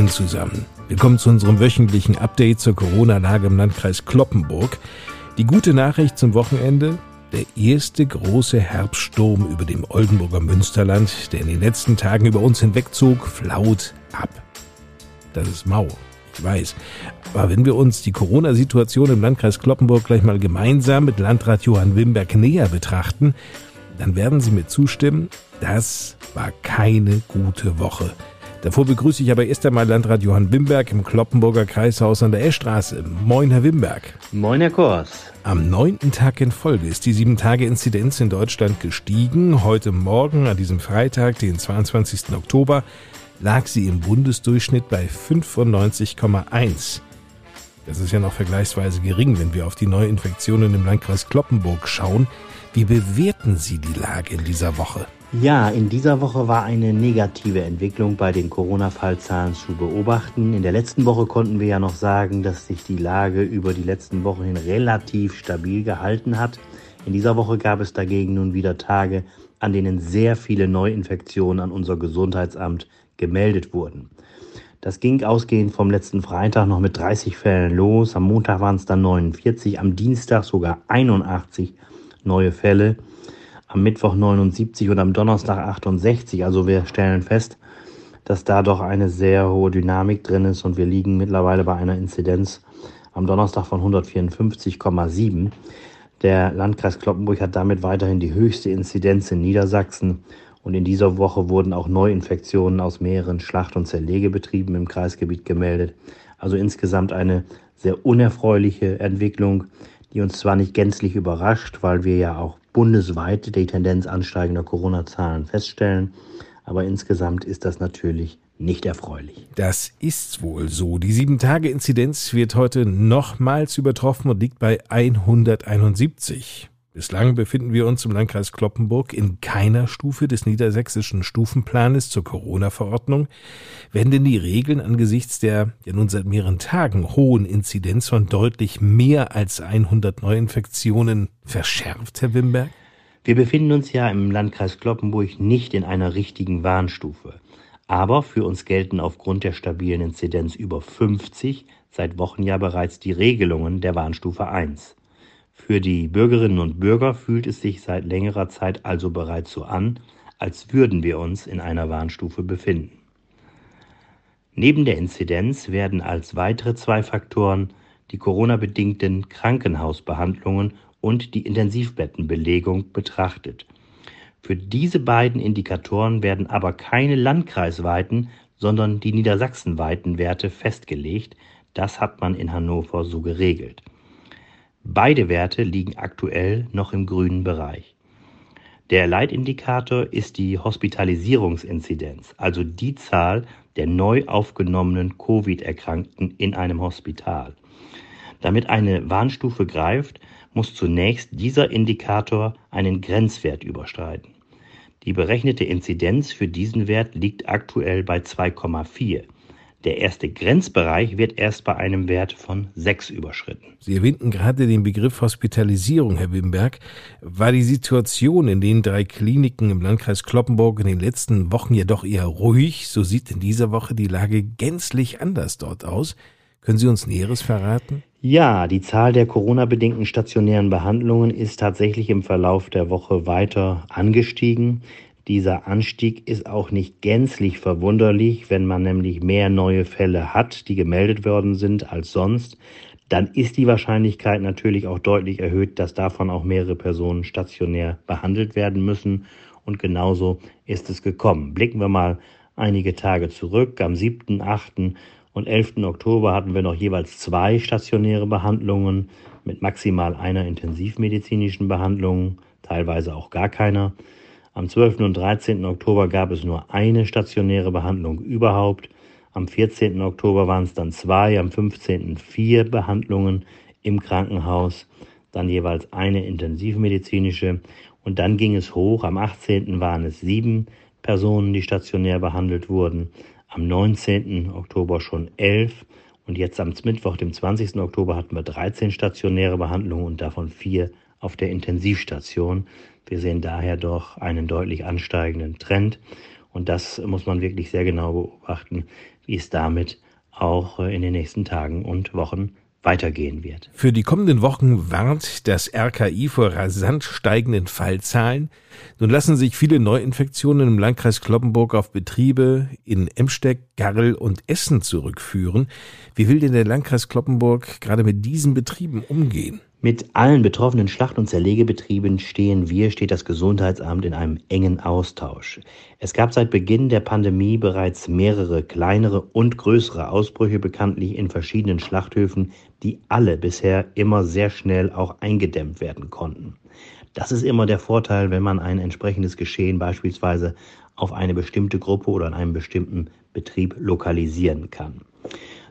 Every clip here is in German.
Moin zusammen. Willkommen zu unserem wöchentlichen Update zur Corona-Lage im Landkreis Kloppenburg. Die gute Nachricht zum Wochenende, der erste große Herbststurm über dem Oldenburger Münsterland, der in den letzten Tagen über uns hinwegzog, flaut ab. Das ist mau, ich weiß. Aber wenn wir uns die Corona-Situation im Landkreis Kloppenburg gleich mal gemeinsam mit Landrat Johann Wimberg näher betrachten, dann werden Sie mir zustimmen, das war keine gute Woche. Davor begrüße ich aber erst einmal Landrat Johann Wimberg im Kloppenburger Kreishaus an der Eschstraße. Moin, Herr Wimberg. Moin, Herr Kors. Am neunten Tag in Folge ist die 7-Tage-Inzidenz in Deutschland gestiegen. Heute Morgen, an diesem Freitag, den 22. Oktober, lag sie im Bundesdurchschnitt bei 95,1. Das ist ja noch vergleichsweise gering, wenn wir auf die Neuinfektionen im Landkreis Kloppenburg schauen. Wie bewerten Sie die Lage in dieser Woche? Ja, in dieser Woche war eine negative Entwicklung bei den Corona-Fallzahlen zu beobachten. In der letzten Woche konnten wir ja noch sagen, dass sich die Lage über die letzten Wochen hin relativ stabil gehalten hat. In dieser Woche gab es dagegen nun wieder Tage, an denen sehr viele Neuinfektionen an unser Gesundheitsamt gemeldet wurden. Das ging ausgehend vom letzten Freitag noch mit 30 Fällen los. Am Montag waren es dann 49, am Dienstag sogar 81 neue Fälle am Mittwoch 79 und am Donnerstag 68. Also wir stellen fest, dass da doch eine sehr hohe Dynamik drin ist und wir liegen mittlerweile bei einer Inzidenz am Donnerstag von 154,7. Der Landkreis Kloppenburg hat damit weiterhin die höchste Inzidenz in Niedersachsen und in dieser Woche wurden auch Neuinfektionen aus mehreren Schlacht- und Zerlegebetrieben im Kreisgebiet gemeldet. Also insgesamt eine sehr unerfreuliche Entwicklung, die uns zwar nicht gänzlich überrascht, weil wir ja auch bundesweit die Tendenz ansteigender Corona-Zahlen feststellen. Aber insgesamt ist das natürlich nicht erfreulich. Das ist wohl so. Die 7-Tage-Inzidenz wird heute nochmals übertroffen und liegt bei 171. Bislang befinden wir uns im Landkreis Kloppenburg in keiner Stufe des niedersächsischen Stufenplanes zur Corona-Verordnung. Werden denn die Regeln angesichts der ja nun seit mehreren Tagen hohen Inzidenz von deutlich mehr als 100 Neuinfektionen verschärft, Herr Wimberg? Wir befinden uns ja im Landkreis Kloppenburg nicht in einer richtigen Warnstufe. Aber für uns gelten aufgrund der stabilen Inzidenz über 50 seit Wochen ja bereits die Regelungen der Warnstufe 1. Für die Bürgerinnen und Bürger fühlt es sich seit längerer Zeit also bereits so an, als würden wir uns in einer Warnstufe befinden. Neben der Inzidenz werden als weitere zwei Faktoren die Corona-bedingten Krankenhausbehandlungen und die Intensivbettenbelegung betrachtet. Für diese beiden Indikatoren werden aber keine landkreisweiten, sondern die niedersachsenweiten Werte festgelegt. Das hat man in Hannover so geregelt. Beide Werte liegen aktuell noch im grünen Bereich. Der Leitindikator ist die Hospitalisierungsinzidenz, also die Zahl der neu aufgenommenen Covid-Erkrankten in einem Hospital. Damit eine Warnstufe greift, muss zunächst dieser Indikator einen Grenzwert überschreiten. Die berechnete Inzidenz für diesen Wert liegt aktuell bei 2,4. Der erste Grenzbereich wird erst bei einem Wert von 6 überschritten. Sie erwähnten gerade den Begriff Hospitalisierung, Herr Wimberg. War die Situation in den drei Kliniken im Landkreis Kloppenburg in den letzten Wochen jedoch eher ruhig, so sieht in dieser Woche die Lage gänzlich anders dort aus. Können Sie uns Näheres verraten? Ja, die Zahl der Corona-bedingten stationären Behandlungen ist tatsächlich im Verlauf der Woche weiter angestiegen. Dieser Anstieg ist auch nicht gänzlich verwunderlich, wenn man nämlich mehr neue Fälle hat, die gemeldet worden sind als sonst, dann ist die Wahrscheinlichkeit natürlich auch deutlich erhöht, dass davon auch mehrere Personen stationär behandelt werden müssen. Und genauso ist es gekommen. Blicken wir mal einige Tage zurück. Am 7., 8. und 11. Oktober hatten wir noch jeweils zwei stationäre Behandlungen mit maximal einer intensivmedizinischen Behandlung, teilweise auch gar keiner. Am 12. und 13. Oktober gab es nur eine stationäre Behandlung überhaupt. Am 14. Oktober waren es dann zwei, am 15. vier Behandlungen im Krankenhaus, dann jeweils eine intensivmedizinische und dann ging es hoch. Am 18. waren es sieben Personen, die stationär behandelt wurden, am 19. Oktober schon elf und jetzt am Mittwoch, dem 20. Oktober, hatten wir 13 stationäre Behandlungen und davon vier auf der Intensivstation. Wir sehen daher doch einen deutlich ansteigenden Trend und das muss man wirklich sehr genau beobachten, wie es damit auch äh, in den nächsten Tagen und Wochen weitergehen wird. Für die kommenden Wochen warnt das RKI vor rasant steigenden Fallzahlen. Nun lassen sich viele Neuinfektionen im Landkreis Kloppenburg auf Betriebe in Emsteck, Garrel und Essen zurückführen. Wie will denn der Landkreis Kloppenburg gerade mit diesen Betrieben umgehen? Mit allen betroffenen Schlacht- und Zerlegebetrieben stehen wir, steht das Gesundheitsamt in einem engen Austausch. Es gab seit Beginn der Pandemie bereits mehrere kleinere und größere Ausbrüche bekanntlich in verschiedenen Schlachthöfen, die alle bisher immer sehr schnell auch eingedämmt werden konnten. Das ist immer der Vorteil, wenn man ein entsprechendes Geschehen beispielsweise auf eine bestimmte Gruppe oder an einem bestimmten Betrieb lokalisieren kann.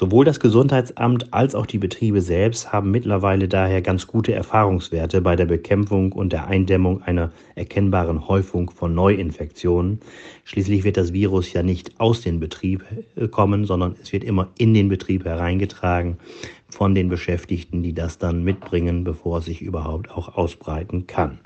Sowohl das Gesundheitsamt als auch die Betriebe selbst haben mittlerweile daher ganz gute Erfahrungswerte bei der Bekämpfung und der Eindämmung einer erkennbaren Häufung von Neuinfektionen. Schließlich wird das Virus ja nicht aus dem Betrieb kommen, sondern es wird immer in den Betrieb hereingetragen von den Beschäftigten, die das dann mitbringen, bevor es sich überhaupt auch ausbreiten kann.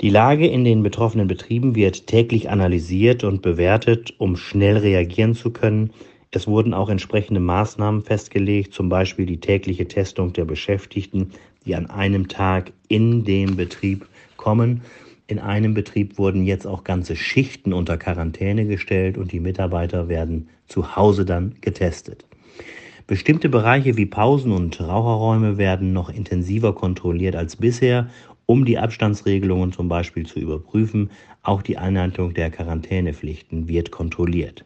Die Lage in den betroffenen Betrieben wird täglich analysiert und bewertet, um schnell reagieren zu können, es wurden auch entsprechende Maßnahmen festgelegt, zum Beispiel die tägliche Testung der Beschäftigten, die an einem Tag in den Betrieb kommen. In einem Betrieb wurden jetzt auch ganze Schichten unter Quarantäne gestellt und die Mitarbeiter werden zu Hause dann getestet. Bestimmte Bereiche wie Pausen und Raucherräume werden noch intensiver kontrolliert als bisher, um die Abstandsregelungen zum Beispiel zu überprüfen. Auch die Einhaltung der Quarantänepflichten wird kontrolliert.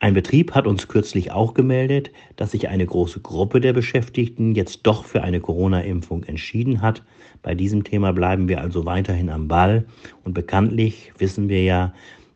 Ein Betrieb hat uns kürzlich auch gemeldet, dass sich eine große Gruppe der Beschäftigten jetzt doch für eine Corona-Impfung entschieden hat. Bei diesem Thema bleiben wir also weiterhin am Ball. Und bekanntlich wissen wir ja,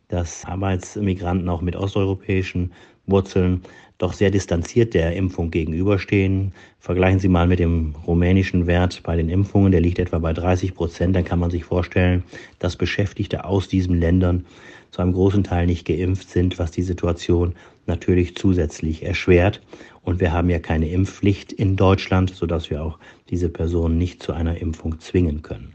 dass Arbeitsmigranten auch mit osteuropäischen Wurzeln doch sehr distanziert der Impfung gegenüberstehen. Vergleichen Sie mal mit dem rumänischen Wert bei den Impfungen, der liegt etwa bei 30 Prozent. Dann kann man sich vorstellen, dass Beschäftigte aus diesen Ländern zu einem großen Teil nicht geimpft sind, was die Situation natürlich zusätzlich erschwert. Und wir haben ja keine Impfpflicht in Deutschland, sodass wir auch diese Personen nicht zu einer Impfung zwingen können.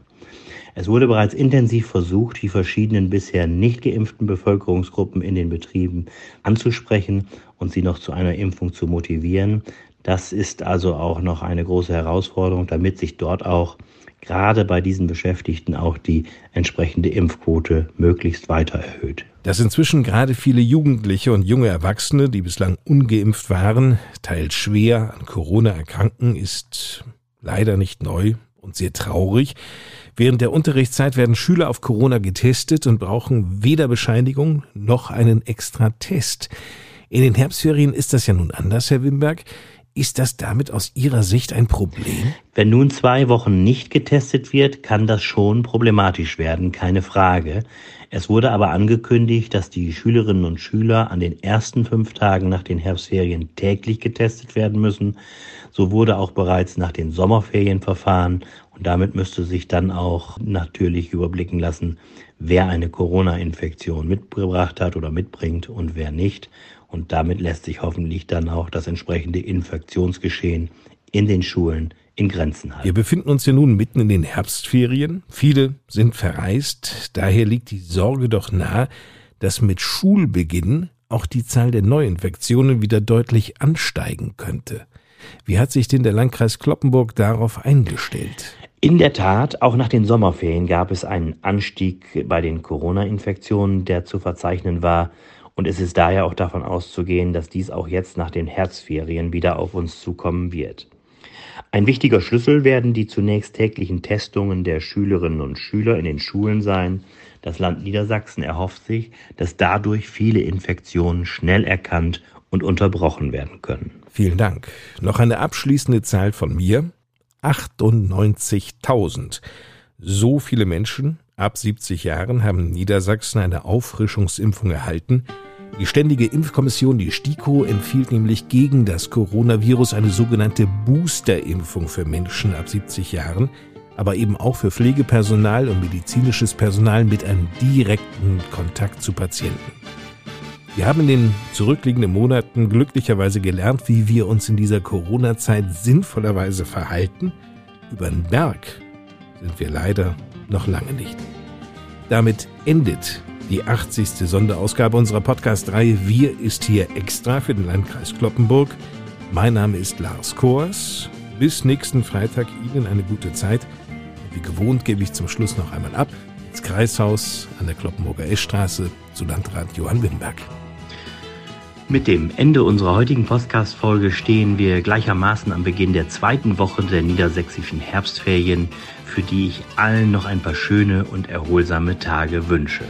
Es wurde bereits intensiv versucht, die verschiedenen bisher nicht geimpften Bevölkerungsgruppen in den Betrieben anzusprechen und sie noch zu einer Impfung zu motivieren. Das ist also auch noch eine große Herausforderung, damit sich dort auch gerade bei diesen Beschäftigten auch die entsprechende Impfquote möglichst weiter erhöht. Dass inzwischen gerade viele Jugendliche und junge Erwachsene, die bislang ungeimpft waren, teils schwer an Corona erkranken, ist leider nicht neu und sehr traurig. Während der Unterrichtszeit werden Schüler auf Corona getestet und brauchen weder Bescheinigung noch einen extra Test. In den Herbstferien ist das ja nun anders, Herr Wimberg. Ist das damit aus Ihrer Sicht ein Problem? Wenn nun zwei Wochen nicht getestet wird, kann das schon problematisch werden, keine Frage. Es wurde aber angekündigt, dass die Schülerinnen und Schüler an den ersten fünf Tagen nach den Herbstferien täglich getestet werden müssen. So wurde auch bereits nach den Sommerferien verfahren und damit müsste sich dann auch natürlich überblicken lassen, wer eine Corona-Infektion mitgebracht hat oder mitbringt und wer nicht. Und damit lässt sich hoffentlich dann auch das entsprechende Infektionsgeschehen in den Schulen in Grenzen halten. Wir befinden uns ja nun mitten in den Herbstferien. Viele sind verreist. Daher liegt die Sorge doch nahe, dass mit Schulbeginn auch die Zahl der Neuinfektionen wieder deutlich ansteigen könnte. Wie hat sich denn der Landkreis Kloppenburg darauf eingestellt? In der Tat, auch nach den Sommerferien gab es einen Anstieg bei den Corona-Infektionen, der zu verzeichnen war. Und es ist daher auch davon auszugehen, dass dies auch jetzt nach den Herbstferien wieder auf uns zukommen wird. Ein wichtiger Schlüssel werden die zunächst täglichen Testungen der Schülerinnen und Schüler in den Schulen sein. Das Land Niedersachsen erhofft sich, dass dadurch viele Infektionen schnell erkannt und unterbrochen werden können. Vielen Dank. Noch eine abschließende Zahl von mir. 98.000. So viele Menschen ab 70 Jahren haben in Niedersachsen eine Auffrischungsimpfung erhalten. Die Ständige Impfkommission, die STIKO, empfiehlt nämlich gegen das Coronavirus eine sogenannte Boosterimpfung für Menschen ab 70 Jahren, aber eben auch für Pflegepersonal und medizinisches Personal mit einem direkten Kontakt zu Patienten. Wir haben in den zurückliegenden Monaten glücklicherweise gelernt, wie wir uns in dieser Corona-Zeit sinnvollerweise verhalten. Über den Berg sind wir leider noch lange nicht. Damit endet die 80. Sonderausgabe unserer Podcast-Reihe Wir ist hier extra für den Landkreis Kloppenburg. Mein Name ist Lars Kors. Bis nächsten Freitag Ihnen eine gute Zeit. Wie gewohnt gebe ich zum Schluss noch einmal ab ins Kreishaus an der Kloppenburger Eschstraße zu Landrat Johann Wimberg. Mit dem Ende unserer heutigen Podcast-Folge stehen wir gleichermaßen am Beginn der zweiten Woche der niedersächsischen Herbstferien, für die ich allen noch ein paar schöne und erholsame Tage wünsche.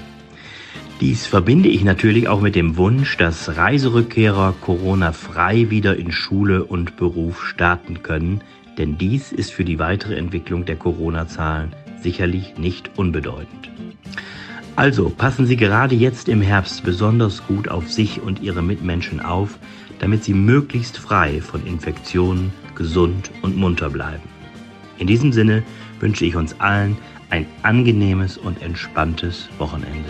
Dies verbinde ich natürlich auch mit dem Wunsch, dass Reiserückkehrer Corona-frei wieder in Schule und Beruf starten können, denn dies ist für die weitere Entwicklung der Corona-Zahlen sicherlich nicht unbedeutend. Also passen Sie gerade jetzt im Herbst besonders gut auf sich und Ihre Mitmenschen auf, damit Sie möglichst frei von Infektionen, gesund und munter bleiben. In diesem Sinne wünsche ich uns allen ein angenehmes und entspanntes Wochenende.